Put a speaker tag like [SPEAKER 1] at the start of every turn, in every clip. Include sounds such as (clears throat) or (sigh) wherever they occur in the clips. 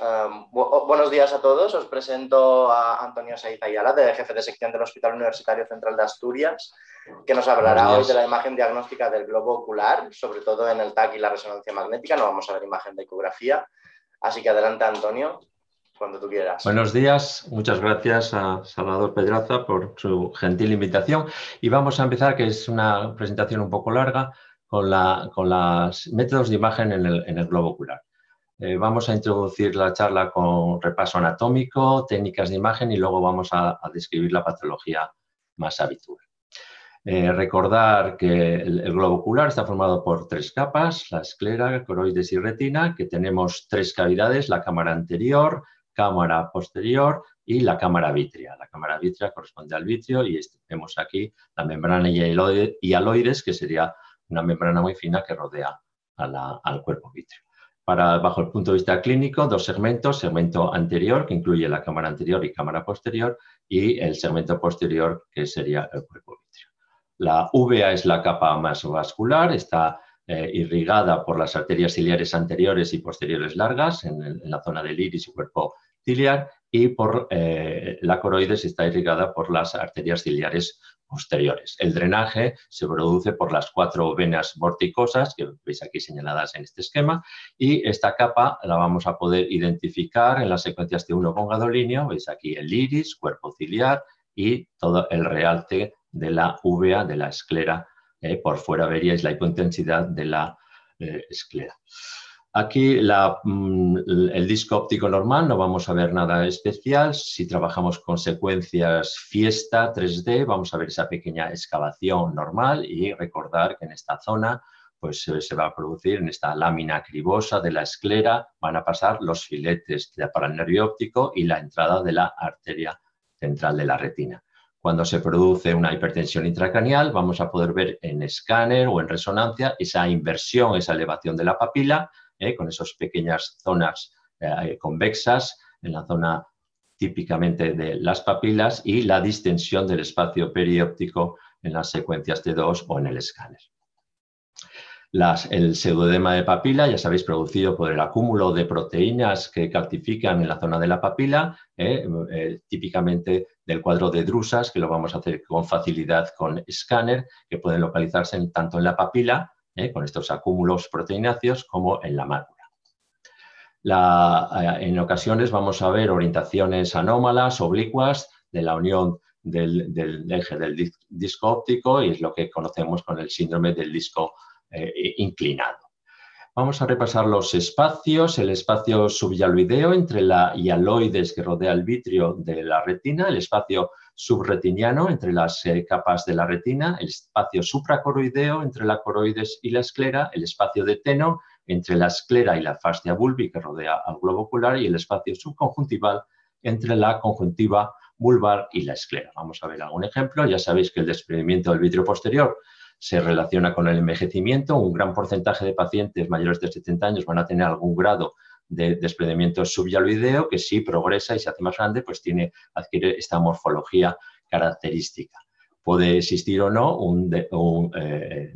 [SPEAKER 1] Um, buenos días a todos. Os presento a Antonio Saiz Ayala, de jefe de sección del Hospital Universitario Central de Asturias, que nos hablará hoy de la imagen diagnóstica del globo ocular, sobre todo en el TAC y la resonancia magnética. No vamos a ver imagen de ecografía. Así que adelante, Antonio, cuando tú quieras.
[SPEAKER 2] Buenos días. Muchas gracias a Salvador Pedraza por su gentil invitación. Y vamos a empezar, que es una presentación un poco larga, con, los métodos de imagen en el globo ocular. Eh, vamos a introducir la charla con repaso anatómico, técnicas de imagen y luego vamos a, describir la patología más habitual. Eh, recordar que el, globo ocular está formado por tres capas, la esclera, coroides y retina, que tenemos tres cavidades, la cámara anterior, cámara posterior y la cámara vítrea. La cámara vítrea corresponde al vitrio y este, vemos aquí la membrana hialoides, que sería una membrana muy fina que rodea al cuerpo vítreo para, bajo el punto de vista clínico, dos segmentos, segmento anterior, que incluye la cámara anterior y cámara posterior, y el segmento posterior, que sería el cuerpo vítreo. La uvea es la capa más vascular, está eh, irrigada por las arterias ciliares anteriores y posteriores largas en, la zona del iris y cuerpo ciliar, y por eh, la coroides está irrigada por las arterias ciliares posteriores. El drenaje se produce por las cuatro venas vorticosas que veis aquí señaladas en este esquema y esta capa la vamos a poder identificar en las secuencias de 1 con gadolinio. Veis aquí el iris, cuerpo ciliar y todo el realce de la uvea, de la esclera. Eh, por fuera veríais la hipointensidad de la eh, esclera. Aquí mm, el disco óptico normal, no vamos a ver nada especial. Si trabajamos con secuencias fiesta 3D, vamos a ver esa pequeña excavación normal y recordar que en esta zona pues, se va a producir, en esta lámina cribosa de la esclera, van a pasar los filetes para el nervio óptico y la entrada de la arteria central de la retina. Cuando se produce una hipertensión intracranial, vamos a poder ver en escáner o en resonancia esa inversión, esa elevación de la papila, ¿eh? con esas pequeñas zonas eh, convexas en la zona típicamente de las papilas y la distensión del espacio perióptico en las secuencias T2 o en el escáner. el pseudoedema de papila, ya sabéis, producido por el acúmulo de proteínas que calcifican en la zona de la papila, ¿eh? típicamente del cuadro de drusas, que lo vamos a hacer con facilidad con escáner, que pueden localizarse tanto en la papila ¿eh? con estos acúmulos proteináceos como en la mácula. Eh, en ocasiones vamos a ver orientaciones anómalas, oblicuas, de la unión del, eje del disco óptico y es lo que conocemos con el síndrome del disco eh, inclinado. Vamos a repasar los espacios, el espacio subyaloideo entre la hialoides que rodea el vitrio de la retina, el espacio subretiniano entre las eh, capas de la retina, el espacio supracoroideo entre la coroides y la esclera, el espacio de teno entre la esclera y la fascia bulbi que rodea al globo ocular y el espacio subconjuntival entre la conjuntiva vulvar y la esclera. Vamos a ver algún ejemplo. Ya sabéis que el desprendimiento del vitrio posterior se relaciona con el envejecimiento. Un gran porcentaje de pacientes mayores de 70 años van a tener algún grado de desprendimiento subyaloideo que si progresa y se hace más grande, pues tiene, adquiere esta morfología característica. Puede existir o no eh,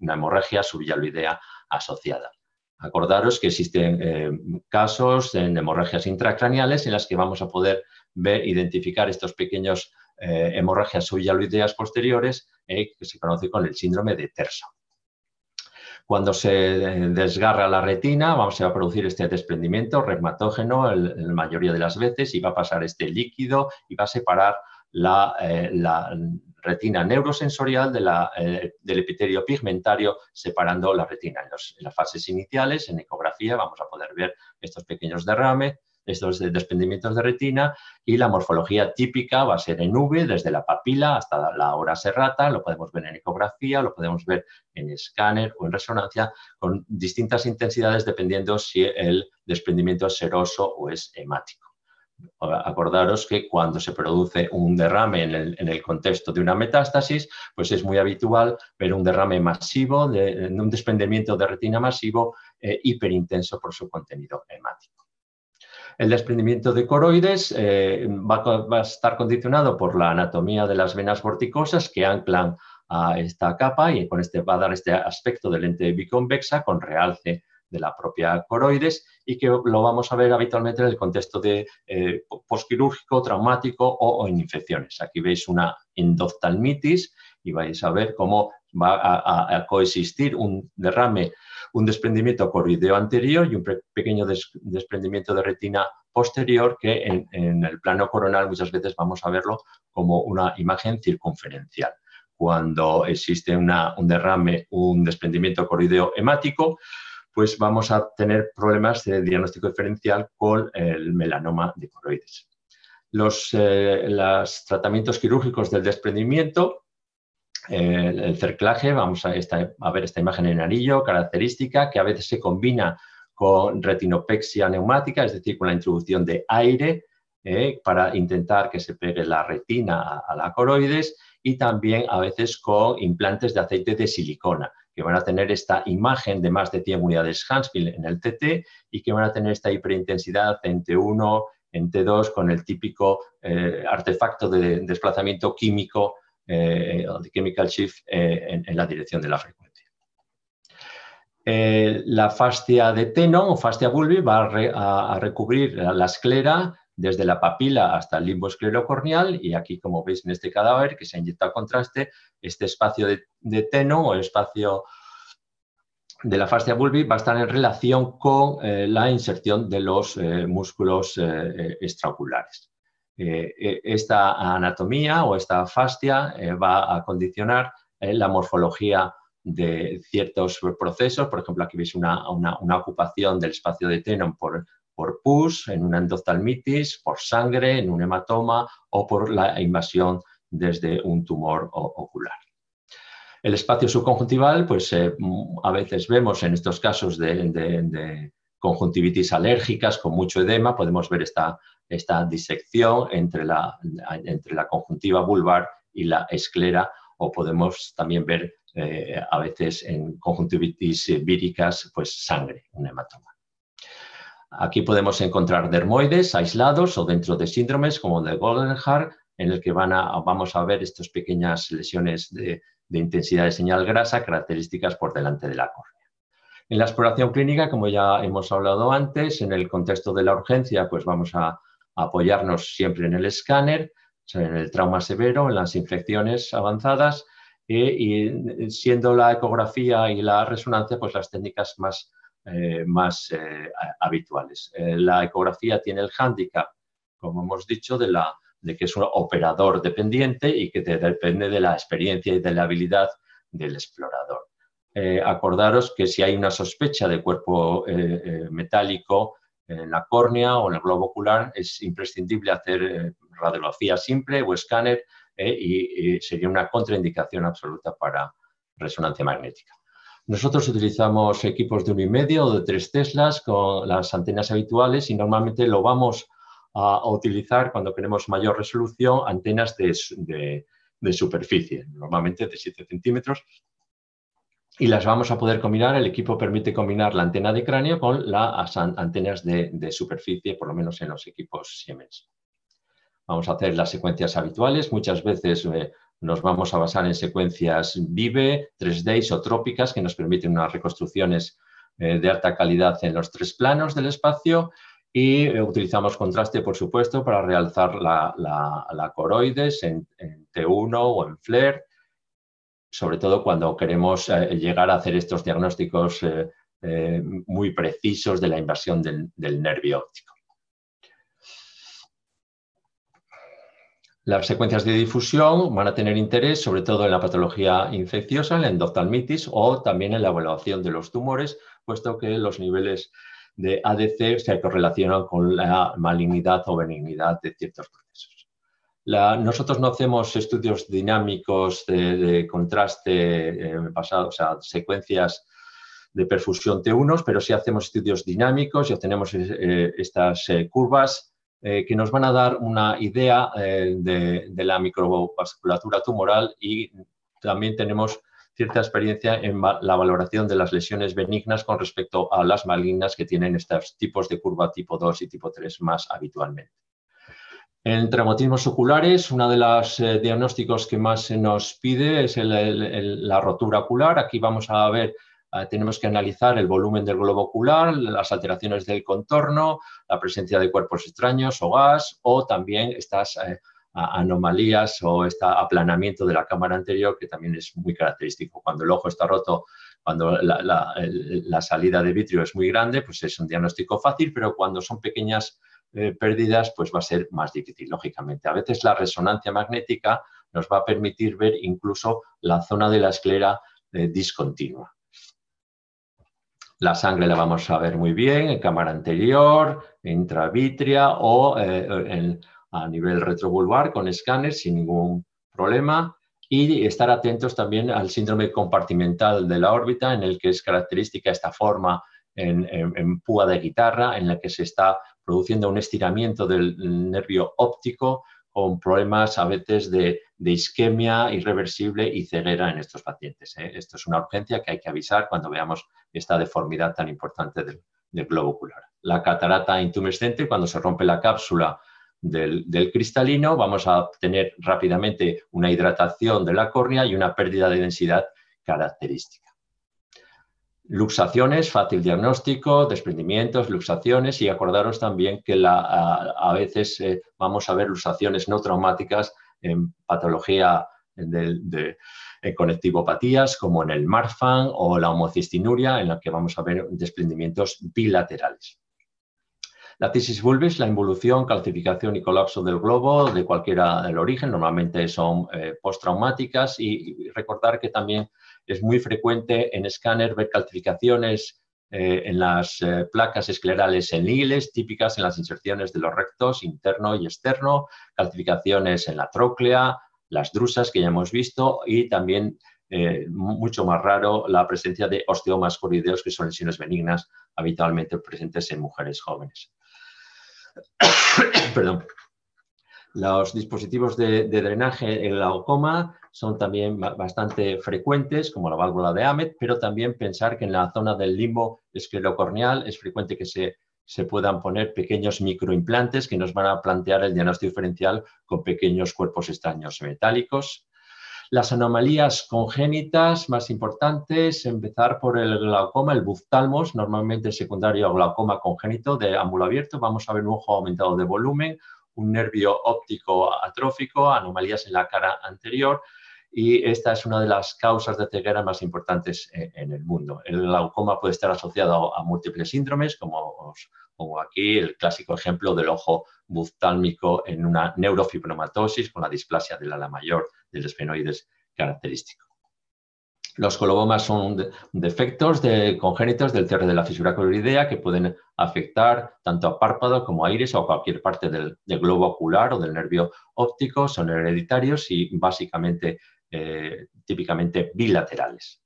[SPEAKER 2] una hemorragia subyaloidea asociada. Acordaros que existen eh, casos en hemorragias intracraneales en las que vamos a poder ver, identificar estos pequeños eh, hemorragias subyaloideas posteriores que se conoce con el síndrome de Terso. Cuando se desgarra la retina, vamos a producir este desprendimiento reumatógeno en la mayoría de las veces y va a pasar este líquido y va a separar la, eh, retina neurosensorial eh, del epitelio pigmentario, separando la retina. en las fases iniciales, en ecografía, vamos a poder ver estos pequeños derrames estos desprendimientos de retina y la morfología típica va a ser en V, desde la papila hasta la hora serrata, lo podemos ver en ecografía, lo podemos ver en escáner o en resonancia con distintas intensidades dependiendo si el desprendimiento es seroso o es hemático. Acordaros que cuando se produce un derrame en el, contexto de una metástasis, pues es muy habitual ver un derrame masivo, de, un desprendimiento de retina masivo eh, hiperintenso por su contenido hemático. El desprendimiento de coroides eh, va, a estar condicionado por la anatomía de las venas vorticosas que anclan a esta capa y con este va a dar este aspecto de lente biconvexa con realce la propia coroides y que lo vamos a ver habitualmente en el contexto de eh, postquirúrgico, traumático o, en infecciones. Aquí veis una endoftalmitis y vais a ver cómo va a, coexistir un derrame, un desprendimiento coroideo anterior y un pequeño desprendimiento de retina posterior que en, el plano coronal muchas veces vamos a verlo como una imagen circunferencial. Cuando existe un derrame, un desprendimiento coroideo hemático, pues vamos a tener problemas de diagnóstico diferencial con el melanoma de coroides. Los, eh, tratamientos quirúrgicos del desprendimiento, el cerclaje, vamos a, a, ver esta imagen en anillo, característica que a veces se combina con retinopexia neumática, es decir, con la introducción de aire eh, para intentar que se pegue la retina a, la coroides y también a veces con implantes de aceite de silicona que van a tener esta imagen de más de 100 unidades Hansfield en el TT y que van a tener esta hiperintensidad en T1, en T2 con el típico eh, artefacto de desplazamiento químico, eh, de chemical shift en, la dirección de la frecuencia. Eh, la fascia de Tenon o fascia bulbi va a, recubrir la esclera desde la papila hasta el limbo esclerocorneal y aquí, como veis en este cadáver que se ha inyectado contraste, este espacio de, Tenon o espacio de la fascia bulbi va a estar en relación con eh, la inserción de los eh, músculos extraoculares. Esta anatomía o esta fascia va a condicionar la morfología de ciertos procesos. Por ejemplo, aquí veis una, ocupación del espacio de Tenon por, por pus, en una endoftalmitis, por sangre, en un hematoma o por la invasión desde un tumor ocular. El espacio subconjuntival, pues eh, a veces vemos en estos casos de, conjuntivitis alérgicas con mucho edema, podemos ver esta, esta disección entre la, entre la conjuntiva vulvar y la esclera o podemos también ver eh, a veces en conjuntivitis víricas, pues sangre, un hematoma. Aquí podemos encontrar dermoides aislados o dentro de síndromes como el de Goldenhar, en el que van a, vamos a ver estas pequeñas lesiones de, intensidad de señal grasa características por delante de la córnea. En la exploración clínica, como ya hemos hablado antes, en el contexto de la urgencia, pues vamos a apoyarnos siempre en el escáner, en el trauma severo, en las infecciones avanzadas eh, y siendo la ecografía y la resonancia pues las técnicas más, eh, más eh, habituales. la ecografía tiene el hándicap, como hemos dicho, de que es un operador dependiente y que depende de la experiencia y de la habilidad del explorador. Acordaros que si hay una sospecha de cuerpo metálico en la córnea o en el globo ocular, es imprescindible hacer radiografía simple o escáner ¿eh? y, sería una contraindicación absoluta para resonancia magnética. Nosotros utilizamos equipos de uno y medio o de tres Teslas con las antenas habituales y normalmente lo vamos a, utilizar cuando queremos mayor resolución, antenas de, superficie, normalmente de 7 centímetros, y las vamos a poder combinar. El equipo permite combinar la antena de cráneo con las antenas de, superficie, por lo menos en los equipos Siemens. Vamos a hacer las secuencias habituales. Muchas veces eh, nos vamos a basar en secuencias vive, 3D isotrópicas que nos permiten unas reconstrucciones eh, de alta calidad en los tres planos del espacio y eh, utilizamos contraste, por supuesto, para realzar la, coroides en, T1 o en FLAIR, sobre todo cuando queremos llegar a hacer estos diagnósticos muy precisos de la invasión del nervio óptico. Las secuencias de difusión van a tener interés sobre todo en la patología infecciosa, en la endoftalmitis o también en la evaluación de los tumores, puesto que los niveles de ADC se correlacionan con la malignidad o benignidad de ciertos procesos. Nosotros no hacemos estudios dinámicos de, contraste eh, pasado, o sea, secuencias de perfusión T1, pero sí hacemos estudios dinámicos y obtenemos eh, estas eh, curvas eh, que nos van a dar una idea de, la microvasculatura tumoral y también tenemos cierta experiencia en la valoración de las lesiones benignas con respecto a las malignas que tienen estos tipos de curva tipo 2 y tipo 3 más habitualmente. En traumatismos oculares, uno de los eh, diagnósticos que más se nos pide es la rotura ocular. Aquí vamos a ver ah, tenemos que analizar el volumen del globo ocular, las alteraciones del contorno, la presencia de cuerpos extraños o gas, o también estas eh, anomalías o este aplanamiento de la cámara anterior, que también es muy característico. Cuando el ojo está roto, cuando la, salida de vitrio es muy grande, pues es un diagnóstico fácil, pero cuando son pequeñas eh, pérdidas, pues va a ser más difícil, lógicamente. A veces la resonancia magnética nos va a permitir ver incluso la zona de la esclera eh, discontinua. La sangre la vamos a ver muy bien en cámara anterior, intravitria o eh, a nivel retrovulvar con escáner sin ningún problema y estar atentos también al síndrome compartimental de la órbita en el que es característica esta forma en, púa de guitarra en la que se está produciendo un estiramiento del nervio óptico con problemas a veces de, isquemia irreversible y ceguera en estos pacientes. ¿eh? Esto es una urgencia que hay que avisar cuando veamos esta deformidad tan importante del, globo ocular. La catarata intumescente, cuando se rompe la cápsula del, del, cristalino, vamos a tener rápidamente una hidratación de la córnea y una pérdida de densidad característica. Luxaciones, fácil diagnóstico, desprendimientos, luxaciones y acordaros también que a, veces eh, vamos a ver luxaciones no traumáticas en patología de, conectivopatías como en el Marfan o la homocistinuria en la que vamos a ver desprendimientos bilaterales. La tisis vulvis, la involución, calcificación y colapso del globo de cualquiera del origen, normalmente son eh, postraumáticas y recordar que también es muy frecuente en escáner ver calcificaciones eh, en las eh, placas esclerales seniles, típicas en las inserciones de los rectos interno y externo, calcificaciones en la tróclea, las drusas que ya hemos visto y también eh, mucho más raro la presencia de osteomas corideos, que son lesiones benignas habitualmente presentes en mujeres jóvenes. (coughs) Perdón. Los dispositivos de, drenaje en glaucoma son también bastante frecuentes, como la válvula de Ahmed, pero también pensar que en la zona del limbo esclerocorneal es frecuente que se, se puedan poner pequeños microimplantes que nos van a plantear el diagnóstico diferencial con pequeños cuerpos extraños metálicos. Las anomalías congénitas más importantes, empezar por el glaucoma, el buftalmos, normalmente secundario a glaucoma congénito de ángulo abierto. Vamos a ver un ojo aumentado de volumen, un nervio óptico atrófico, anomalías en la cara anterior, y esta es una de las causas de ceguera más importantes eh, en el mundo. El glaucoma puede estar asociado a, múltiples síndromes, como pongo aquí el clásico ejemplo del ojo buftálmico en una neurofibromatosis con la displasia del ala mayor del esfenoides característico. Los colobomas son defectos de, congénitos del cierre de la fisura coloidea que pueden afectar tanto a párpado como a iris o a cualquier parte del, globo ocular o del nervio óptico. Son hereditarios y básicamente, eh, típicamente bilaterales.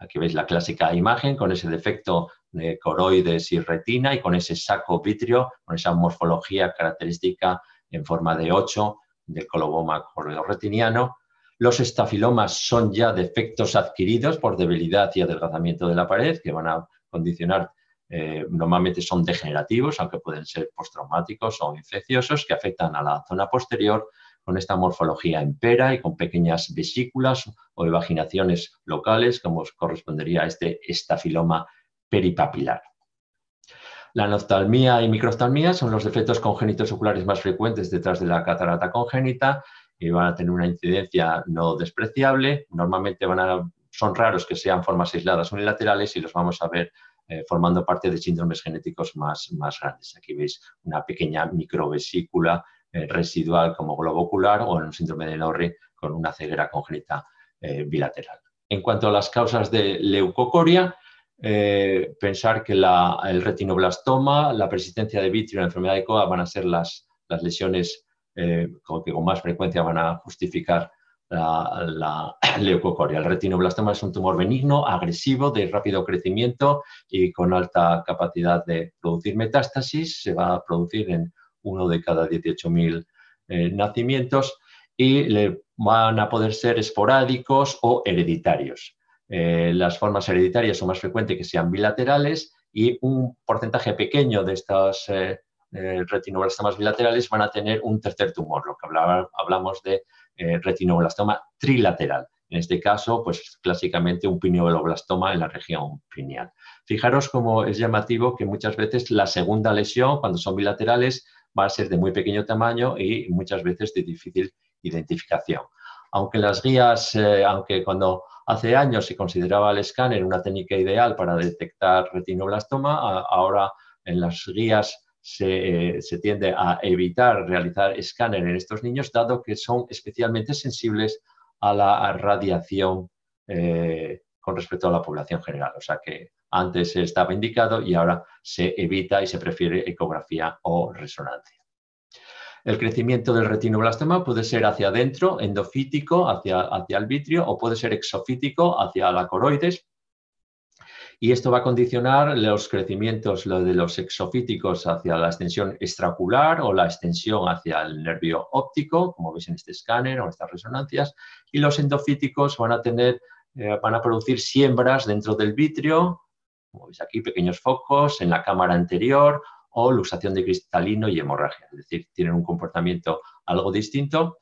[SPEAKER 2] Aquí veis la clásica imagen con ese defecto de coroides y retina y con ese saco vitrio, con esa morfología característica en forma de 8 del coloboma retiniano los estafilomas son ya defectos adquiridos por debilidad y adelgazamiento de la pared que van a condicionar, eh, normalmente son degenerativos, aunque pueden ser postraumáticos o infecciosos, que afectan a la zona posterior con esta morfología en pera y con pequeñas vesículas o evaginaciones locales, como correspondería a este estafiloma peripapilar. La noftalmía y microftalmía son los defectos congénitos oculares más frecuentes detrás de la catarata congénita y van a tener una incidencia no despreciable. Normalmente van a, son raros que sean formas aisladas unilaterales y los vamos a ver eh, formando parte de síndromes genéticos más, más grandes. Aquí veis una pequeña microvesícula eh, residual como globo ocular o en un síndrome de Norrie con una ceguera congénita eh, bilateral. En cuanto a las causas de leucocoria, pensar que el retinoblastoma, la persistencia de vitrio y la enfermedad de COA van a ser las, las lesiones eh, que con más frecuencia van a justificar la, (coughs) leucocoria. El retinoblastoma es un tumor benigno, agresivo, de rápido crecimiento y con alta capacidad de producir metástasis. Se va a producir en uno de cada 18.000 eh, nacimientos y le van a poder ser esporádicos o hereditarios. Eh, las formas hereditarias son más frecuentes que sean bilaterales y un porcentaje pequeño de estas eh, retinoblastomas bilaterales van a tener un tercer tumor, lo que hablamos de eh, retinobblastoma trilateral, en este caso, pues clásicamente un pineoblastoma en la región pineal. Fijaros cómo es llamativo que muchas veces la segunda lesión, cuando son bilaterales, va a ser de muy pequeño tamaño y muchas veces de difícil identificación. Aunque las guías, eh, aunque cuando hace años se consideraba el escáner una técnica ideal para detectar retinoblastoma, ahora en las guías se, tiende a evitar realizar escáner en estos niños, dado que son especialmente sensibles a la radiación eh, con respecto a la población general. O sea que antes estaba indicado y ahora se evita y se prefiere ecografía o resonancia. El crecimiento del retinoblastoma puede ser hacia adentro, endofítico, hacia, hacia el vitrio, o puede ser exofítico, hacia la coroides. Y esto va a condicionar los crecimientos de los exofíticos hacia la extensión extraocular o la extensión hacia el nervio óptico, como veis en este escáner o estas resonancias. Y los endofíticos van a tener eh, van a producir siembras dentro del vitrio, como veis aquí, pequeños focos en la cámara anterior o luxación de cristalino y hemorragia, es decir, tienen un comportamiento algo distinto.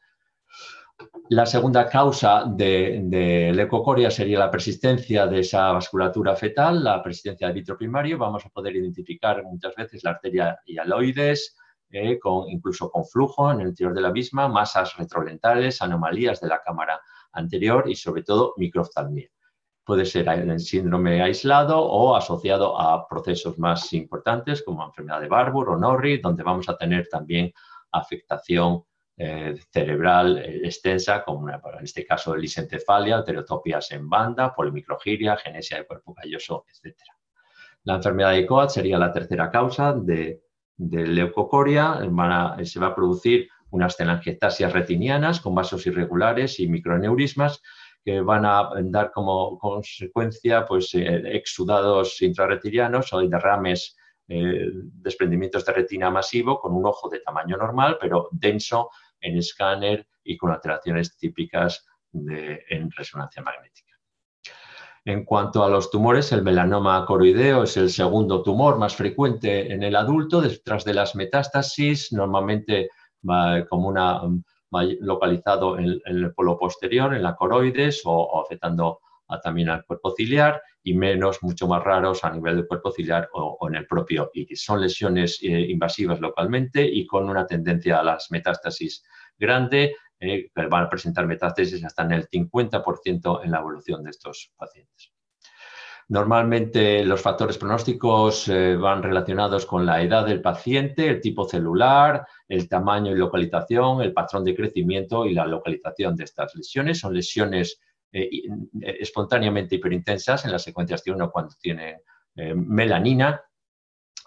[SPEAKER 2] La segunda causa de, de leucocoria sería la persistencia de esa vasculatura fetal, la persistencia del vitro primario. Vamos a poder identificar muchas veces la arteria hialoides, eh, con, incluso con flujo en el interior de la misma, masas retrolentales, anomalías de la cámara anterior y sobre todo microftalmia. Puede ser en síndrome aislado o asociado a procesos más importantes como enfermedad de Barbour o Norrie, donde vamos a tener también afectación eh, cerebral eh, extensa, como en este caso de lisencefalia, alterotopias en banda, polimicrogiria, genesia de cuerpo calloso, etc. La enfermedad de Coat sería la tercera causa de, leucocoria. se va a producir unas telangiectasias retinianas con vasos irregulares y microneurismas que van a dar como consecuencia pues, eh, exudados intrarretinianos o derrames, eh, desprendimientos de retina masivo con un ojo de tamaño normal, pero denso en escáner y con alteraciones típicas en resonancia magnética. En cuanto a los tumores, el melanoma coroideo es el segundo tumor más frecuente en el adulto, detrás de las metástasis, normalmente como una localizado en, el polo posterior, en la coroides o, afectando también al cuerpo ciliar y menos, mucho más raros a nivel del cuerpo ciliar o, en el propio iris. Son lesiones eh, invasivas localmente y con una tendencia a las metástasis grande, eh, van a presentar metástasis hasta en el 50% en la evolución de estos pacientes. Normalmente los factores pronósticos eh, van relacionados con la edad del paciente, el tipo celular, el tamaño y localización, el patrón de crecimiento y la localización de estas lesiones. Son lesiones eh, eh, espontáneamente hiperintensas en las secuencias de uno cuando tiene melanina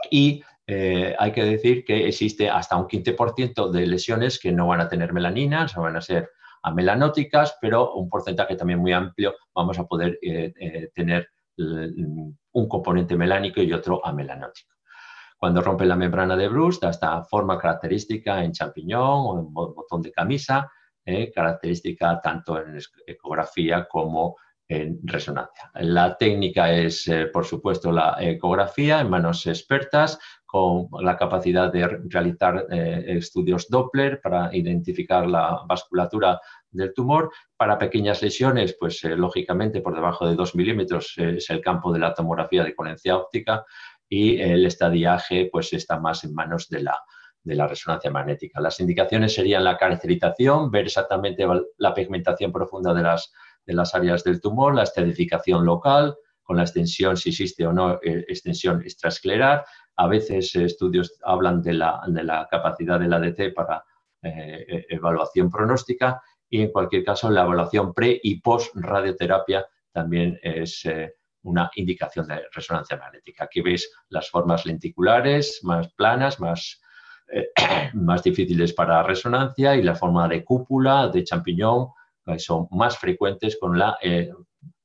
[SPEAKER 2] y hay que decir que existe hasta un 15% de lesiones que no van a tener melanina, van a ser amelanóticas, pero un porcentaje también muy amplio vamos a poder tener un componente melánico y otro amelanótico. Cuando rompe la membrana de Bruce, da esta forma característica en champiñón o en botón de camisa, eh, característica tanto en ecografía como en resonancia. La técnica es, eh, por supuesto, la ecografía en manos expertas con la capacidad de realizar eh, estudios Doppler para identificar la vasculatura del tumor. Para pequeñas lesiones, pues lógicamente por debajo de 2 milímetros es el campo de la tomografía de coherencia óptica y el estadiaje pues está más en manos de la, de la resonancia magnética. Las indicaciones serían la caracterización, ver exactamente la pigmentación profunda de las, de las áreas del tumor, la estratificación local, con la extensión, si existe o no eh, extensión extraescleral. A veces estudios hablan de la, de la capacidad del ADC para evaluación pronóstica y en cualquier caso la evaluación pre y post radioterapia también es eh, una indicación de resonancia magnética. Aquí veis las formas lenticulares más planas, más, eh, (clears throat) más difíciles para resonancia y la forma de cúpula, de champiñón, son más frecuentes con la eh,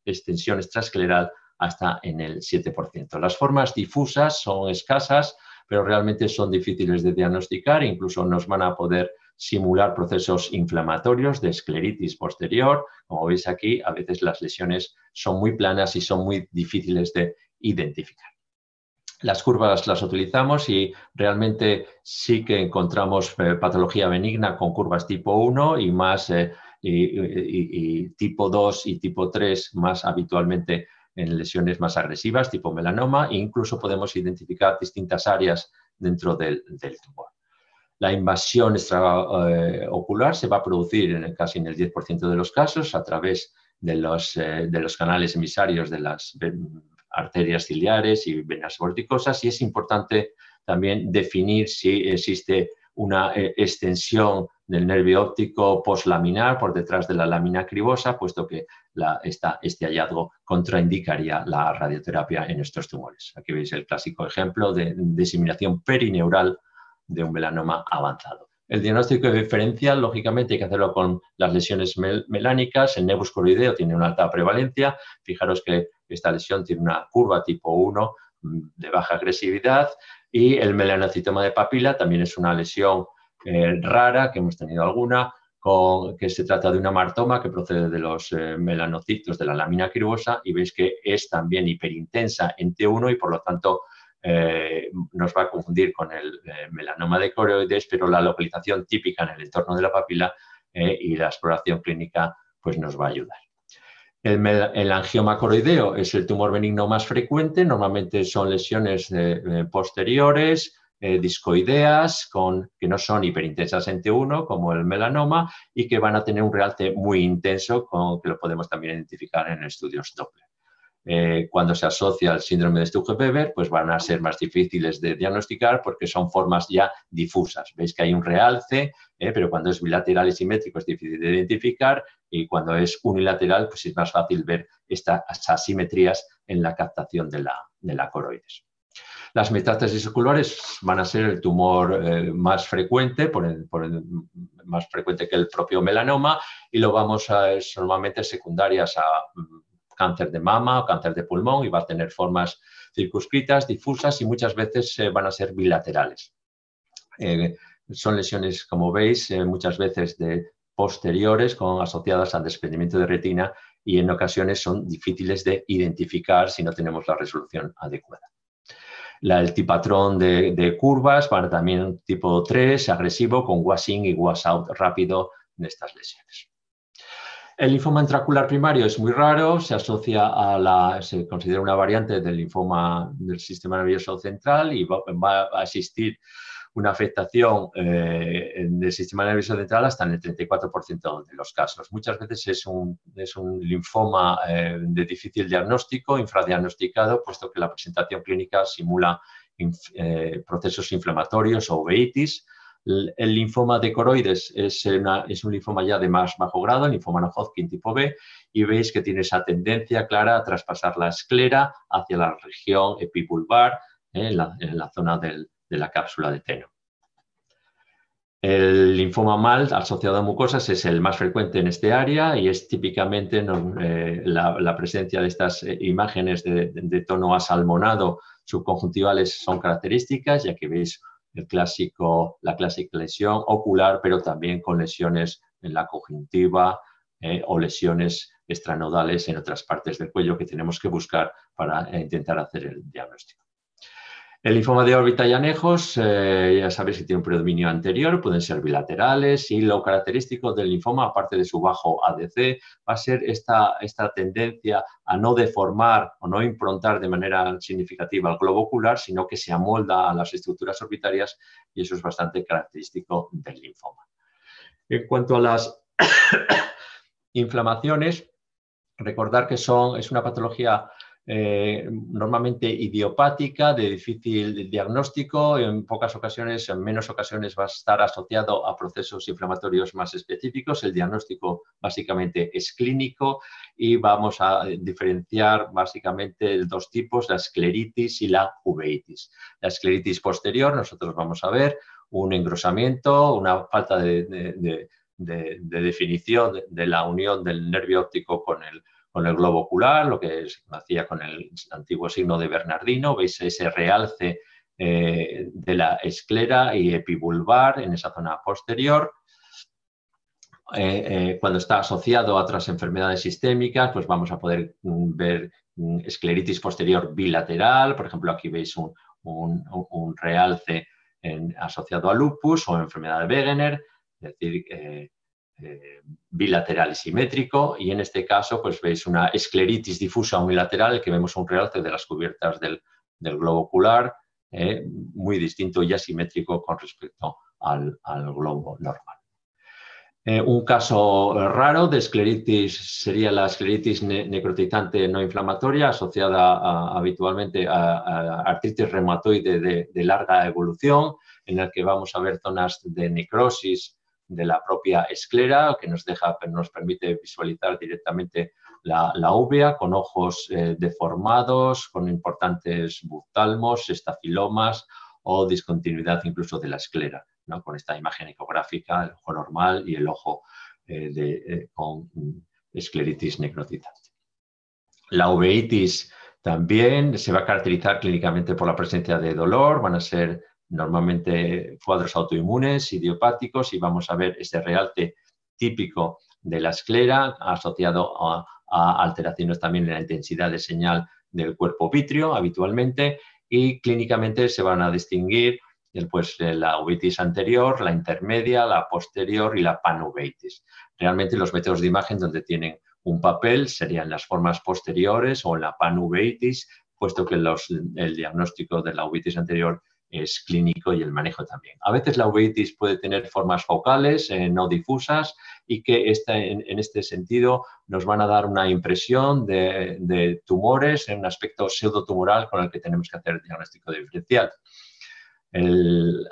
[SPEAKER 2] extensión extraescleral hasta en el 7%. Las formas difusas son escasas, pero realmente son difíciles de diagnosticar, incluso nos van a poder simular procesos inflamatorios de escleritis posterior. Como veis aquí, a veces las lesiones son muy planas y son muy difíciles de identificar. Las curvas las utilizamos y realmente sí que encontramos eh, patología benigna con curvas tipo 1 y más eh, y, tipo 2 y tipo 3 más habitualmente en lesiones más agresivas, tipo melanoma, e incluso podemos identificar distintas áreas dentro del, tumor. La invasión extraocular se va a producir en casi en el 10% de los casos a través de los, eh, de los canales emisarios de las arterias ciliares y venas vorticosas y es importante también definir si existe una eh, extensión del nervio óptico poslaminar por detrás de la lámina cribosa, puesto que este hallazgo contraindicaría la radioterapia en estos tumores. Aquí veis el clásico ejemplo de diseminación perineural de un melanoma avanzado. El diagnóstico diferencial, lógicamente, hay que hacerlo con las lesiones melánicas. El nebus tiene una alta prevalencia. Fijaros que esta lesión tiene una curva tipo 1 mm, de baja agresividad y el melanocitoma de papila también es una lesión eh, rara, que hemos tenido alguna, con, que se trata de una martoma que procede de los eh, melanocitos de la lámina cribosa y veis que es también hiperintensa en T1 y por lo tanto eh, nos va a confundir con el melanoma de coroides, pero la localización típica en el entorno de la papila y la exploración clínica pues nos va a ayudar. El, angioma coroideo es el tumor benigno más frecuente, normalmente son lesiones posteriores, eh, discoideas que no son hiperintensas en T1, como el melanoma, y que van a tener un realce muy intenso, con, que lo podemos también identificar en estudios Doppler. Eh, cuando se asocia al síndrome de Stuge-Weber, pues van a ser más difíciles de diagnosticar porque son formas ya difusas. Veis que hay un realce, eh, pero cuando es bilateral y simétrico es difícil de identificar y cuando es unilateral, pues es más fácil ver estas asimetrías en la captación de la, de la coroides. Las metástasis oculares van a ser el tumor eh, más frecuente, más frecuente que el propio melanoma, y lo vamos a, es normalmente secundarias a cáncer de mama o cáncer de pulmón y va a tener formas circunscritas, difusas y muchas veces eh, van a ser bilaterales. Eh, son lesiones, como veis, eh, muchas veces de posteriores con, asociadas al desprendimiento de retina y en ocasiones son difíciles de identificar si no tenemos la resolución adecuada. La, el tipatrón de, curvas para también tipo 3, agresivo, con was-in y was-out rápido de estas lesiones. El linfoma intraocular primario es muy raro, se asocia a la, se considera una variante del linfoma del sistema nervioso central y va, a existir una afectación eh, del sistema nervioso central hasta en el 34% de los casos. Muchas veces es un, linfoma eh, de difícil diagnóstico, infradiagnosticado, puesto que la presentación clínica simula eh, procesos inflamatorios o uveitis, el linfoma de coroides es, un linfoma ya de más bajo grado, el linfoma no Hodgkin tipo B, y veis que tiene esa tendencia clara a traspasar la esclera hacia la región epipulvar, eh, en, la, zona de la cápsula de teno. El linfoma MAL asociado a mucosas es el más frecuente en este área y es típicamente eh, la, presencia de estas eh, imágenes de, de tono asalmonado subconjuntivales son características, ya que veis el clásico, la clásica lesión ocular, pero también con lesiones en la conjuntiva eh, o lesiones extranodales en otras partes del cuello que tenemos que buscar para eh, intentar hacer el diagnóstico. El linfoma de órbita y anejos, eh, ya sabéis que tiene un predominio anterior, pueden ser bilaterales y lo característico del linfoma, aparte de su bajo ADC, va a ser esta, esta tendencia a no deformar o no improntar de manera significativa el globo ocular, sino que se amolda a las estructuras orbitarias y eso es bastante característico del linfoma. En cuanto a las (coughs) inflamaciones, recordar que son, es una patología eh, normalmente idiopática, de difícil diagnóstico, en pocas ocasiones, en menos ocasiones va a estar asociado a procesos inflamatorios más específicos. El diagnóstico básicamente es clínico y vamos a diferenciar básicamente dos tipos, la escleritis y la uveitis. La escleritis posterior, nosotros vamos a ver un engrosamiento, una falta de, definición de la unión del nervio óptico con el con el globo ocular, lo que se hacía con el antiguo signo de Bernardino, veis ese realce eh, de la esclera y epibulbar en esa zona posterior. Eh, eh, cuando está asociado a otras enfermedades sistémicas, pues vamos a poder mm, ver mm, escleritis posterior bilateral, por ejemplo, aquí veis un, realce asociado a lupus o enfermedad de Wegener, es decir, bilateral y simétrico y en este caso pues veis una escleritis difusa unilateral que vemos un realce de las cubiertas del, globo ocular eh, muy distinto y asimétrico con respecto al, globo normal. Eh, un caso raro de escleritis sería la escleritis necrotizante no inflamatoria asociada habitualmente a, artritis reumatoide de, de larga evolución en el que vamos a ver zonas de necrosis de la propia esclera, que nos, deja, nos permite visualizar directamente la, la con ojos eh, deformados, con importantes butalmos, estafilomas o discontinuidad incluso de la esclera, ¿no? con esta imagen ecográfica, el ojo normal y el ojo eh, de, eh, con escleritis necrotizante. La uveitis también se va a caracterizar clínicamente por la presencia de dolor, van a ser normalmente cuadros autoinmunes, idiopáticos, y vamos a ver este realce típico de la esclera asociado a, alteraciones también en la intensidad de señal del cuerpo vítreo habitualmente y clínicamente se van a distinguir pues, la uveitis anterior, la intermedia, la posterior y la panuveitis. Realmente los métodos de imagen donde tienen un papel serían las formas posteriores o la panuveitis, puesto que el diagnóstico de la uveitis anterior es clínico y el manejo también. A veces la uveitis puede tener formas focales, eh, no difusas, y que en, este sentido nos van a dar una impresión de, tumores en un aspecto pseudotumoral con el que tenemos que hacer el diagnóstico diferencial.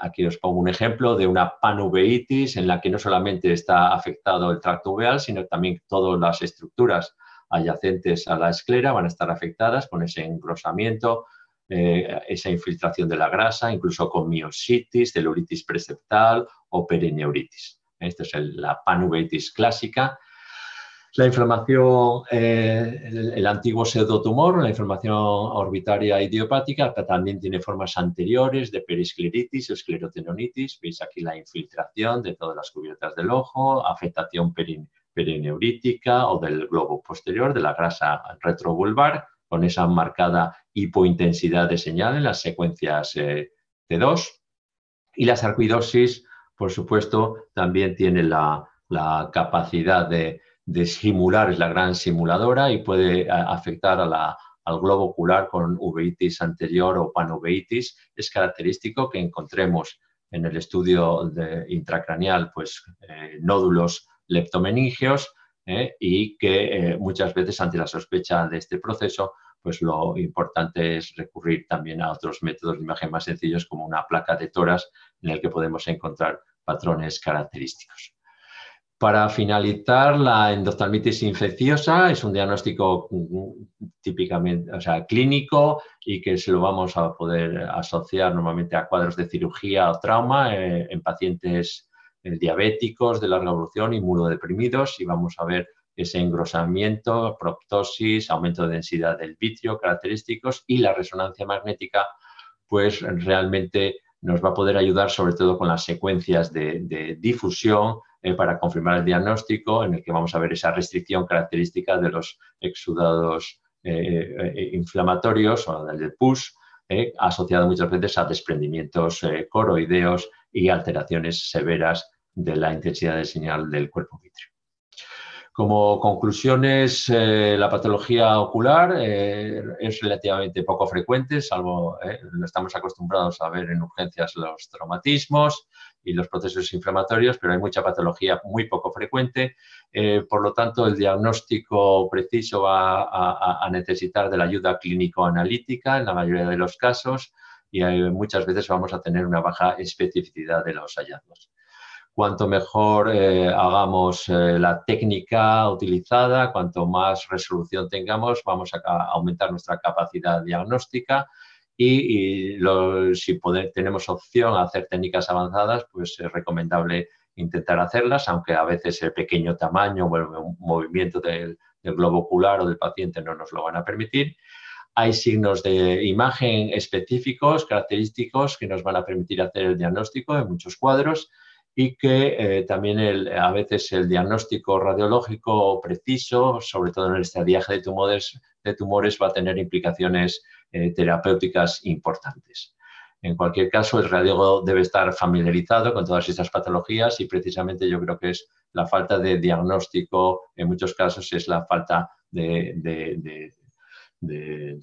[SPEAKER 2] aquí os pongo un ejemplo de una panuveitis en la que no solamente está afectado el tracto uveal, sino también todas las estructuras adyacentes a la esclera van a estar afectadas con ese engrosamiento, eh, esa infiltración de la grasa, incluso con miositis, celuritis preceptal o perineuritis. Esta es la panuveitis clásica. La inflamación, eh, el, antiguo pseudotumor, la inflamación orbitaria idiopática, también tiene formas anteriores de periscleritis o esclerotenonitis. Veis aquí la infiltración de todas las cubiertas del ojo, afectación perineurítica o del globo posterior, de la grasa retrovulvar con esa marcada hipointensidad de señal en las secuencias eh, T2. Y la sarcoidosis, por supuesto, también tiene la, capacidad de, simular, es la gran simuladora y puede afectar al globo ocular con uveitis anterior o panuveitis. Es característico que encontremos en el estudio de intracraneal pues, eh, nódulos leptomeningeos ¿eh? y que eh, muchas veces ante la sospecha de este proceso, pues lo importante es recurrir también a otros métodos de imagen más sencillos como una placa de toras en el que podemos encontrar patrones característicos. Para finalizar, la endoftalmitis infecciosa es un diagnóstico mm, típicamente, o sea, clínico y que se lo vamos a poder asociar normalmente a cuadros de cirugía o trauma eh, en pacientes diabéticos de larga evolución, inmunodeprimidos y vamos a ver ese engrosamiento, proptosis, aumento de densidad del vitrio, característicos y la resonancia magnética, pues realmente nos va a poder ayudar sobre todo con las secuencias de, difusión eh, para confirmar el diagnóstico en el que vamos a ver esa restricción característica de los exudados eh, eh, inflamatorios o del pus, asociado muchas veces a desprendimientos coroideos y alteraciones severas de la intensidad de señal del cuerpo vítreo. Como conclusiones, eh, la patología ocular eh, es relativamente poco frecuente, salvo eh, estamos acostumbrados a ver en urgencias los traumatismos y los procesos inflamatorios, pero hay mucha patología muy poco frecuente. por lo tanto, el diagnóstico preciso va a, a necesitar de la ayuda clínico-analítica en la mayoría de los casos y muchas veces vamos a tener una baja especificidad de los hallazgos. Cuanto mejor eh, hagamos eh, la técnica utilizada, cuanto más resolución tengamos, vamos a, aumentar nuestra capacidad diagnóstica y, si tenemos opción a hacer técnicas avanzadas, pues es recomendable intentar hacerlas, aunque a veces el pequeño tamaño o el movimiento del, del globo ocular o del paciente no nos lo van a permitir. Hay signos de imagen específicos, característicos, que nos van a permitir hacer el diagnóstico en muchos cuadros y que eh, también a veces el diagnóstico radiológico preciso, sobre todo en el estadiaje de tumores, de tumores va a tener implicaciones eh, terapéuticas importantes. En cualquier caso, el radiólogo debe estar familiarizado con todas estas patologías y precisamente yo creo que es la falta de diagnóstico en muchos casos es la falta de,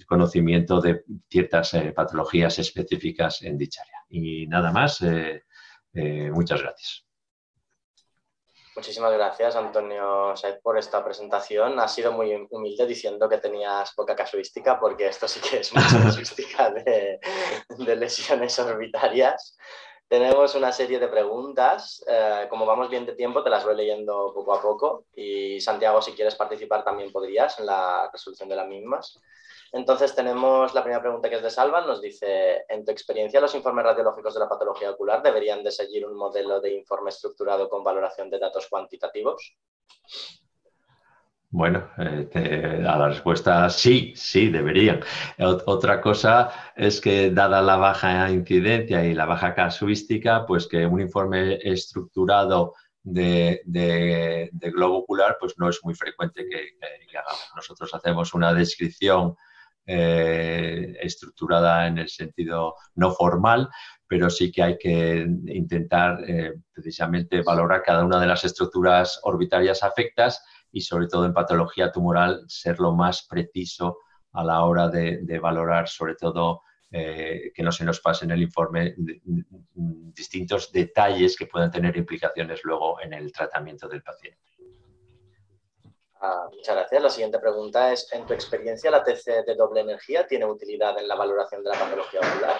[SPEAKER 2] conocimiento de ciertas eh, patologías específicas en dicha área. Y nada más, eh, eh, muchas gracias.
[SPEAKER 1] Muchísimas gracias, Antonio Said, por esta presentación. Has sido muy humilde diciendo que tenías poca casuística, porque esto sí que es mucha (laughs) casuística de, de lesiones orbitarias. Tenemos una serie de preguntas. Eh, como vamos bien de tiempo, te las voy leyendo poco a poco. Y Santiago, si quieres participar, también podrías en la resolución de las mismas. Entonces, tenemos la primera pregunta que es de Salva. Nos dice: En tu experiencia, los informes radiológicos de la patología ocular deberían de seguir un modelo de informe estructurado con valoración de datos cuantitativos.
[SPEAKER 2] Bueno, eh, a la respuesta sí, sí, deberían. Otra cosa es que dada la baja incidencia y la baja casuística, pues que un informe estructurado de, globo ocular pues no es muy frecuente que, hagamos. Nosotros hacemos una descripción eh, estructurada en el sentido no formal, pero sí que hay que intentar eh, precisamente valorar cada una de las estructuras orbitarias afectas y sobre todo en patología tumoral ser lo más preciso a la hora de, valorar sobre todo eh, que no se nos pase en el informe distintos detalles que puedan tener implicaciones luego en el tratamiento del paciente.
[SPEAKER 1] Ah, muchas gracias. La siguiente pregunta es, ¿en tu experiencia la TC de doble energía tiene utilidad en la valoración de la patología ocular?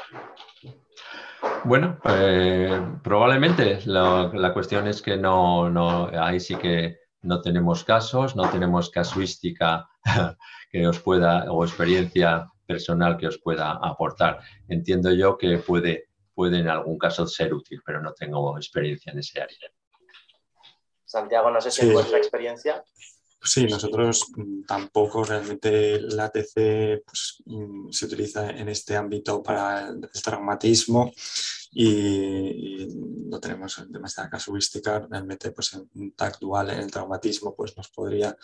[SPEAKER 2] Bueno, eh, probablemente. La, la, cuestión es que no, no, ahí sí que no tenemos casos, no tenemos casuística (laughs) que os pueda o experiencia personal que os pueda aportar. Entiendo yo que puede, puede en algún caso ser útil, pero no tengo experiencia en ese área.
[SPEAKER 1] Santiago, no sé si es vuestra experiencia.
[SPEAKER 3] Sí, nosotros mm, tampoco realmente la ATC pues, mm, se utiliza en este ámbito para el traumatismo y, no tenemos demasiada casuística. Realmente pues, un TAC dual en el traumatismo pues, nos podría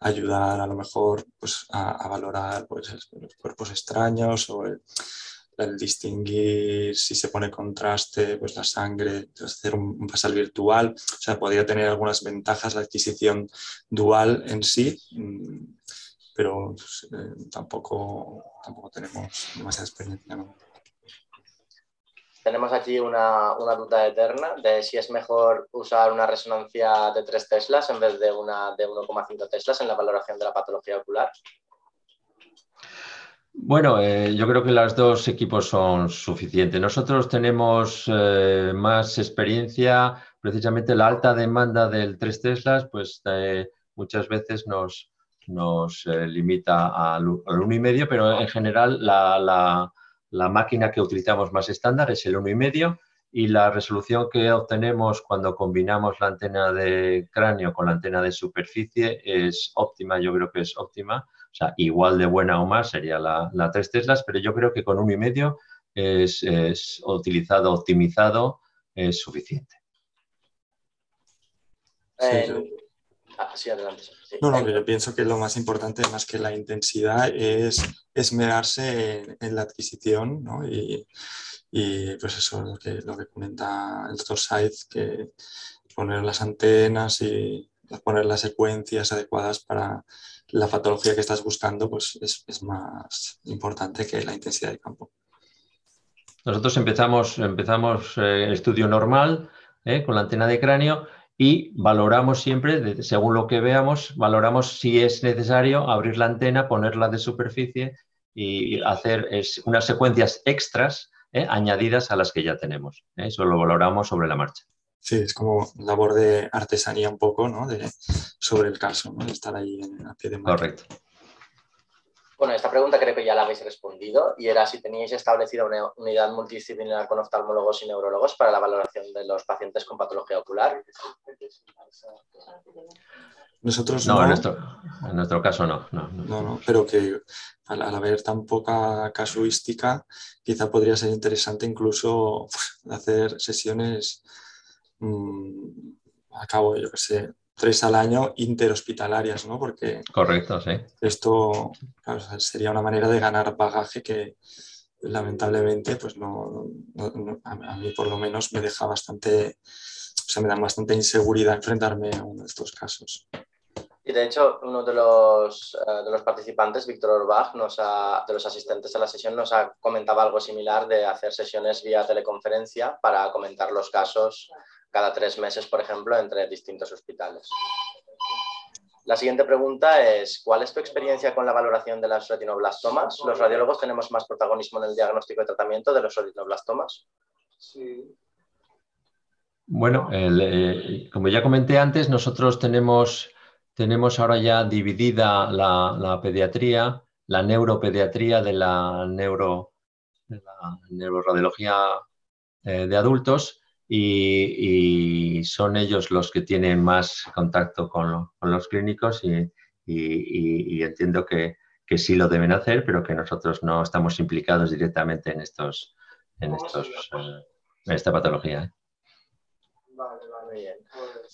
[SPEAKER 3] ayudar a lo mejor pues, a, valorar pues, los cuerpos extraños o el, distinguir si se pone contraste, pues la sangre, hacer un, basal virtual, o sea, podría tener algunas ventajas la adquisición dual en sí, mm, pero pues, eh, tampoco, tampoco tenemos demasiada experiencia.
[SPEAKER 1] Tenemos aquí una, duda eterna de si es mejor usar una resonancia de 3 teslas en vez de una de 1,5 teslas en la valoración de la patología ocular.
[SPEAKER 2] Bueno, eh, yo creo que los dos equipos son suficientes. Nosotros tenemos eh, más experiencia, precisamente la alta demanda del 3 teslas, pues eh, muchas veces nos, nos limita al, al 1,5, pero en general la la máquina que utilizamos más estándar es el 1,5 y la resolución que obtenemos cuando combinamos la antena de cráneo con la antena de superficie es óptima, yo creo que es óptima, o sea, igual de buena o más sería la, la 3 Teslas, pero yo creo que con 1,5 es, es utilizado, optimizado, es suficiente.
[SPEAKER 1] Eh, ah, adelante.
[SPEAKER 3] No, no, yo pienso que lo más importante, más que la intensidad, es esmerarse en, la adquisición, ¿no? Y, pues eso, lo que, lo que comenta el doctor Saiz, que poner las antenas y poner las secuencias adecuadas para la patología que estás buscando, pues es, es más importante que la intensidad de campo.
[SPEAKER 2] Nosotros empezamos, empezamos el eh, estudio normal eh, con la antena de cráneo y valoramos siempre, según lo que veamos, valoramos si es necesario abrir la antena, ponerla de superficie y hacer unas secuencias extras ¿eh? añadidas a las que ya tenemos. ¿eh? Eso lo valoramos sobre la marcha.
[SPEAKER 3] Sí, es como labor de artesanía un poco, ¿no? De, sobre el caso, ¿no? De estar ahí en, a pie de.
[SPEAKER 2] Correcto.
[SPEAKER 1] Bueno, esta pregunta creo que ya la habéis respondido y era si teníais establecida una unidad multidisciplinar con oftalmólogos y neurólogos para la valoración de los pacientes con patología ocular.
[SPEAKER 3] Nosotros
[SPEAKER 2] no. En, nuestro, caso no. No,
[SPEAKER 3] no. pero que al, haber tan poca casuística, quizá podría ser interesante incluso hacer sesiones mm, a cabo, yo qué sé, tres al año interhospitalarias, ¿no? Porque
[SPEAKER 2] Correcto, sí.
[SPEAKER 3] esto sería una manera de ganar bagaje que, lamentablemente, pues no, a mí por lo menos me deja bastante, o sea, me da bastante inseguridad enfrentarme a uno de estos casos.
[SPEAKER 1] Y de hecho, uno de los, eh, de los participantes, Víctor Orbach, nos ha, de los asistentes a la sesión, nos ha comentado algo similar de hacer sesiones vía teleconferencia para comentar los casos cada tres meses, por ejemplo, entre distintos hospitales. La siguiente pregunta es, ¿cuál es tu experiencia con la valoración de las retinoblastomas? ¿Los radiólogos tenemos más protagonismo en el diagnóstico y tratamiento de los retinoblastomas? Sí.
[SPEAKER 2] Bueno, eh, como ya comenté antes, nosotros tenemos tenemos ahora ya dividida la, pediatría, la neuropediatría de la, neuro, neuroradiología eh, de adultos y, son ellos los que tienen más contacto con, los clínicos y, entiendo que, sí lo deben hacer, pero que nosotros no estamos implicados directamente en, estos, en, estos, eh, en esta patología.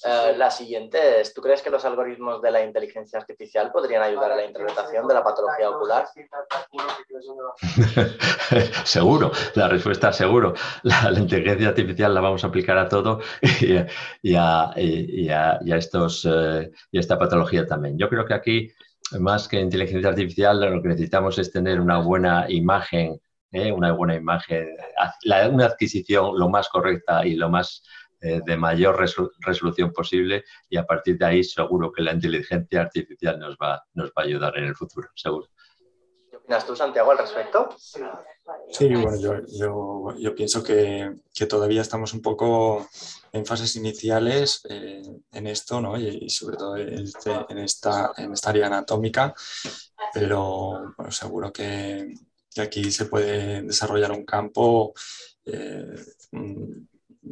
[SPEAKER 2] ¿Eh?
[SPEAKER 1] La siguiente es, ¿tú crees que los algoritmos de la inteligencia artificial podrían ayudar a la interpretación de la patología ocular? (laughs)
[SPEAKER 2] seguro, la respuesta es seguro. La, inteligencia artificial la vamos a aplicar a todo (laughs) y, a, estos, eh, y esta patología también. Yo creo que aquí, más que inteligencia artificial, lo que necesitamos es tener una buena imagen, ¿eh? una buena imagen, una adquisición lo más correcta y lo más eh, de mayor resolución posible y a partir de ahí seguro que la inteligencia artificial nos va, nos va a ayudar en el futuro, seguro.
[SPEAKER 1] ¿Qué opinas tú, Santiago, al respecto?
[SPEAKER 3] Sí, bueno, yo, yo, pienso que, que, todavía estamos un poco en fases iniciales eh, en esto, ¿no? Y, sobre todo este, en, esta, en esta área anatómica, pero bueno, seguro que, que, aquí se puede desarrollar un campo eh,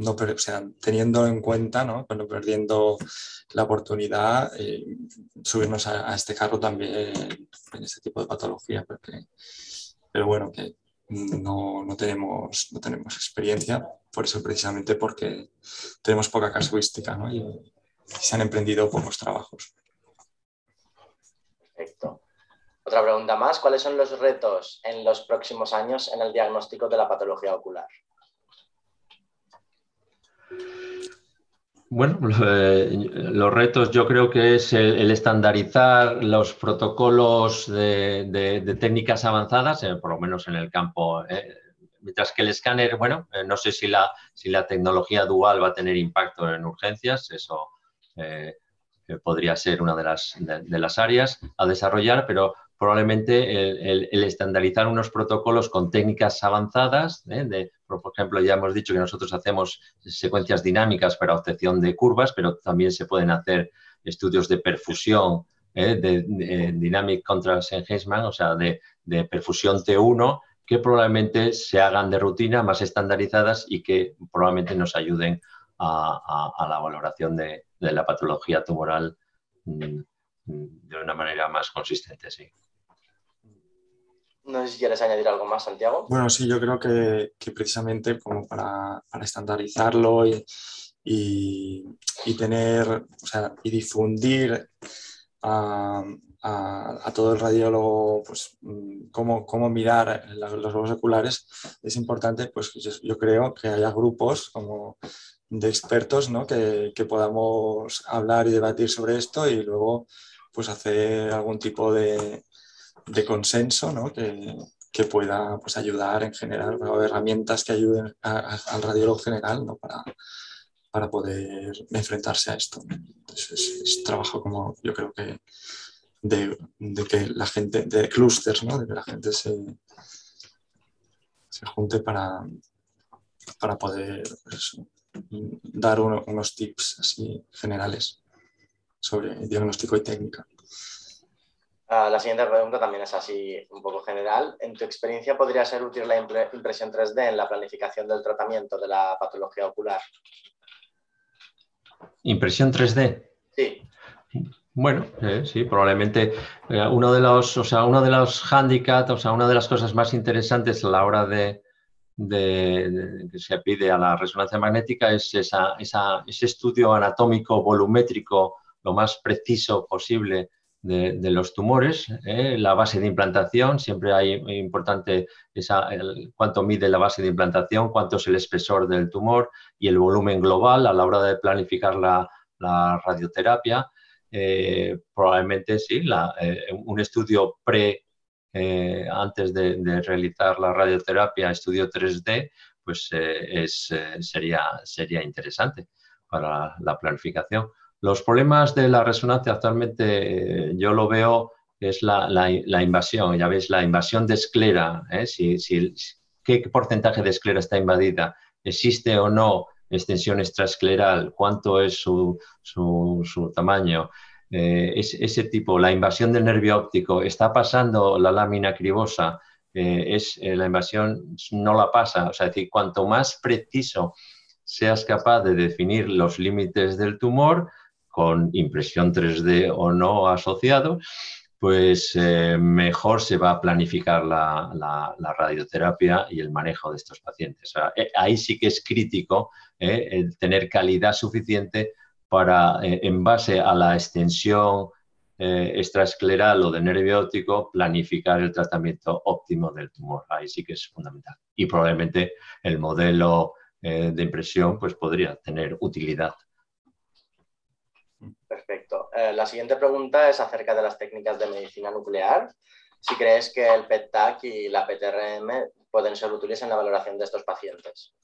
[SPEAKER 3] no, o sea, teniendo en cuenta, ¿no? perdiendo la oportunidad, eh, subirnos a, este carro también en este tipo de patología, porque, pero bueno, que no, no, tenemos, no tenemos experiencia, por eso precisamente porque tenemos poca casuística ¿no? y, se han emprendido pocos trabajos.
[SPEAKER 1] Perfecto. Otra pregunta más, ¿cuáles son los retos en los próximos años en el diagnóstico de la patología ocular?
[SPEAKER 2] Bueno, (laughs) eh, los retos yo creo que es el, estandarizar los protocolos de, técnicas avanzadas, eh, por lo menos en el campo, eh, mientras que el escáner, bueno, no sé si la, tecnología dual va a tener impacto en urgencias, eso podría ser una de las, de las áreas a desarrollar, pero probablemente el, estandarizar unos protocolos con técnicas avanzadas, ¿eh? de, por ejemplo, ya hemos dicho que nosotros hacemos secuencias dinámicas para obtención de curvas, pero también se pueden hacer estudios de perfusión, ¿eh? de, Dynamic Contrast Enhancement, o sea, de, perfusión T1, que probablemente se hagan de rutina, más estandarizadas y que probablemente nos ayuden a, la valoración de, la patología tumoral mm, mm, de una manera más consistente, sí.
[SPEAKER 1] No sé si quieres añadir algo más, Santiago.
[SPEAKER 3] Bueno, sí, yo creo que, precisamente como para, estandarizarlo y, y, tener, o sea, y difundir a, todo el radiólogo pues, cómo, cómo mirar los globos oculares, es importante, pues yo, creo que haya grupos como de expertos ¿no? que, que podamos hablar y debatir sobre esto y luego pues hacer algún tipo de, de consenso ¿no? que, que, pueda pues, ayudar en general, herramientas que ayuden al radiólogo general ¿no? para, para poder enfrentarse a esto. Entonces es, trabajo como yo creo que de, de, que la gente, de clústeres, ¿no? de que la gente se, se junte para, para poder pues, dar unos tips así generales sobre diagnóstico y técnica.
[SPEAKER 1] Ah, la siguiente pregunta también es así un poco general. ¿En tu experiencia podría ser útil la impresión 3D en la planificación del tratamiento de la patología ocular?
[SPEAKER 2] ¿Impresión 3D?
[SPEAKER 1] Sí.
[SPEAKER 2] Bueno, eh, sí, probablemente eh, uno de los, o sea, uno de los handicaps, o sea, una de las cosas más interesantes a la hora de, que se pide a la resonancia magnética es ese estudio anatómico volumétrico lo más preciso posible de, los tumores, ¿eh? la base de implantación, siempre hay importante esa, cuánto mide la base de implantación, cuánto es el espesor del tumor y el volumen global a la hora de planificar la, radioterapia. Eh, probablemente sí, eh, un estudio pre, antes de, realizar la radioterapia, estudio 3D, pues es, sería, sería interesante para la planificación. Los problemas de la resonancia actualmente eh, yo lo veo es la, invasión, ya veis, la invasión de esclera, ¿eh? qué porcentaje de esclera está invadida, existe o no extensión extraescleral, cuánto es su, tamaño, eh, ese tipo, la invasión del nervio óptico, está pasando la lámina cribosa, es, la invasión no la pasa, o sea, decir, cuanto más preciso seas capaz de definir los límites del tumor, con impresión 3D o no asociado, pues eh, mejor se va a planificar la, radioterapia y el manejo de estos pacientes. Eh, ahí sí que es crítico eh, tener calidad suficiente para, en base a la extensión extraescleral o de nervio óptico, planificar el tratamiento óptimo del tumor. Ahí sí que es fundamental. Y probablemente el modelo de impresión pues, podría tener utilidad
[SPEAKER 1] Perfecto. Eh, la siguiente pregunta es acerca de las técnicas de medicina nuclear. Si crees que el PET-TAC y la PTRM pueden ser útiles en la valoración de estos pacientes.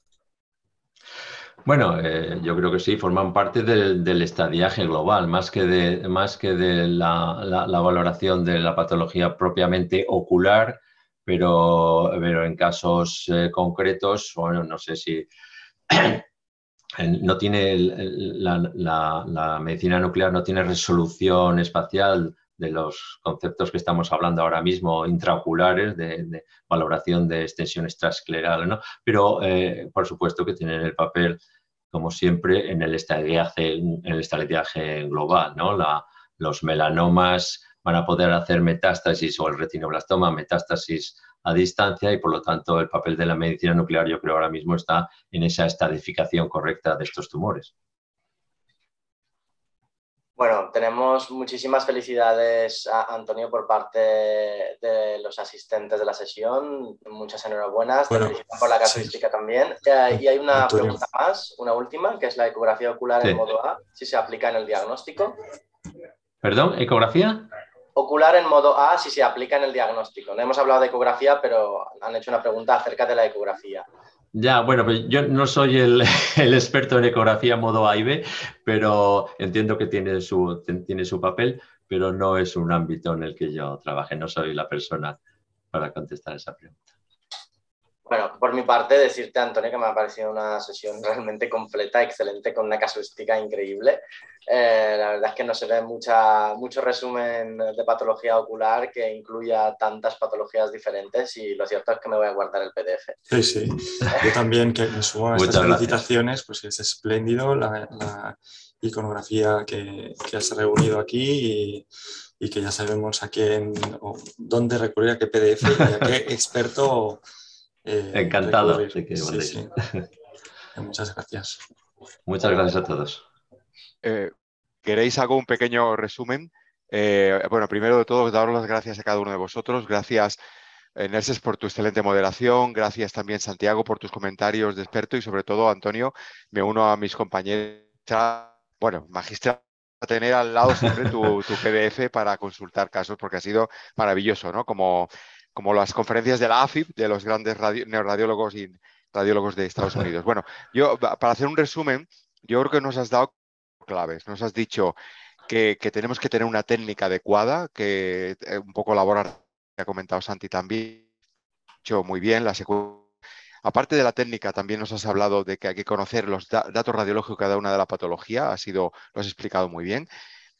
[SPEAKER 2] Bueno, eh, yo creo que sí, forman parte del, estadiaje global, más que de, más que de la, valoración de la patología propiamente ocular, pero, pero en casos eh, concretos, bueno, no sé si no tiene la, medicina nuclear no tiene resolución espacial de los conceptos que estamos hablando ahora mismo intraoculares de, valoración de extensión extraescleral, ¿no? pero eh, por supuesto que tienen el papel, como siempre, en el estadiaje, en el estadiaje global. ¿no? los melanomas van a poder hacer metástasis o el retinoblastoma metástasis a distancia y por lo tanto el papel de la medicina nuclear yo creo ahora mismo está en esa estadificación correcta de estos tumores.
[SPEAKER 1] Bueno, tenemos muchísimas felicidades a Antonio por parte de los asistentes de la sesión. Muchas enhorabuenas. Te felicitan por la casuística también. Eh, y hay una pregunta más, una última, que es la ecografía ocular en modo A, si se aplica en el diagnóstico.
[SPEAKER 2] ¿Perdón? ¿Ecografía?
[SPEAKER 1] Ocular en modo A si se aplica en el diagnóstico. No hemos hablado de ecografía, pero han hecho una pregunta acerca de la ecografía.
[SPEAKER 2] Ya, bueno, pues yo no soy el, (laughs) experto en ecografía modo A y B, pero entiendo que tiene su, tiene su papel, pero no es un ámbito en el que yo trabaje. No soy la persona para contestar esa pregunta.
[SPEAKER 1] Bueno, por mi parte, decirte, Antonio, que me ha parecido una sesión (laughs) realmente completa, excelente, con una casuística increíble. Eh, la verdad es que no se ve mucha, mucho resumen de patología ocular que incluya tantas patologías diferentes y lo cierto es que me voy a guardar el PDF.
[SPEAKER 3] Sí, sí. Yo también, que me subo a (laughs) estas felicitaciones, pues es espléndido la, iconografía que, que, has reunido aquí y, que ya sabemos a quién, dónde recurrir, a qué PDF y a qué (laughs) experto
[SPEAKER 2] eh, Encantado.
[SPEAKER 3] Muchas gracias.
[SPEAKER 2] Muchas gracias a todos.
[SPEAKER 4] Eh, ¿Queréis hago un pequeño resumen? Eh, bueno, primero de todo, daros las gracias a cada uno de vosotros. Gracias, Nerses, por tu excelente moderación. Gracias también, Santiago, por tus comentarios de experto y sobre todo, Antonio, me uno a mis compañeros. Bueno, magistral tener al lado siempre tu, tu, PDF para consultar casos porque ha sido maravilloso, ¿no? Como como las conferencias de la AFIP, de los grandes neuroradiólogos y radiólogos de Estados Unidos. Bueno, yo para hacer un resumen, yo creo que nos has dado claves, nos has dicho que, tenemos que tener una técnica adecuada, que eh, un poco elaborar, que ha comentado Santi también, hecho muy bien la Aparte de la técnica, también nos has hablado de que hay que conocer los datos radiológicos de cada una de la patología, ha sido, lo has explicado muy bien.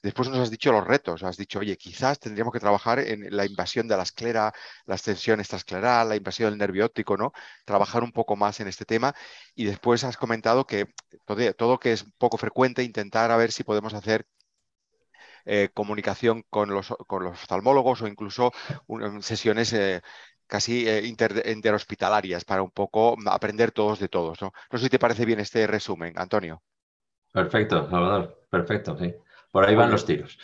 [SPEAKER 4] Después nos has dicho los retos, has dicho, oye, quizás tendríamos que trabajar en la invasión de la esclera, la extensión extraescleral, la invasión del nervio óptico, ¿no? Trabajar un poco más en este tema. Y después has comentado que todo, que es poco frecuente, intentar a ver si podemos hacer eh, comunicación con los, con los, oftalmólogos o incluso sesiones eh, casi eh, interhospitalarias para un poco aprender todos de todos. ¿no? no sé si te parece bien este resumen, Antonio.
[SPEAKER 2] Perfecto, Salvador. Perfecto, sí. Por ahí van los tiros.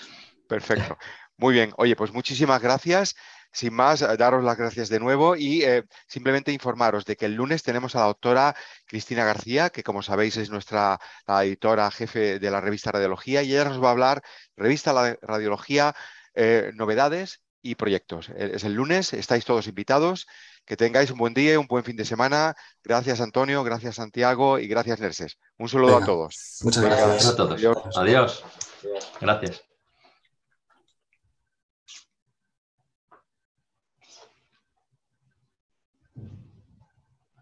[SPEAKER 4] Perfecto. Muy bien, oye, pues muchísimas gracias. Sin más, eh, daros las gracias de nuevo y eh, simplemente informaros de que el lunes tenemos a la doctora Cristina García, que como sabéis es nuestra editora jefe de la revista Radiología, y ella nos va a hablar, revista la Radiología, eh, novedades y proyectos. Es el lunes, estáis todos invitados. Que tengáis un buen día, un buen fin de semana. Gracias Antonio, gracias Santiago y gracias Nerses. Un saludo a todos.
[SPEAKER 3] Muchas gracias.
[SPEAKER 2] a todos. Adiós. Gracias.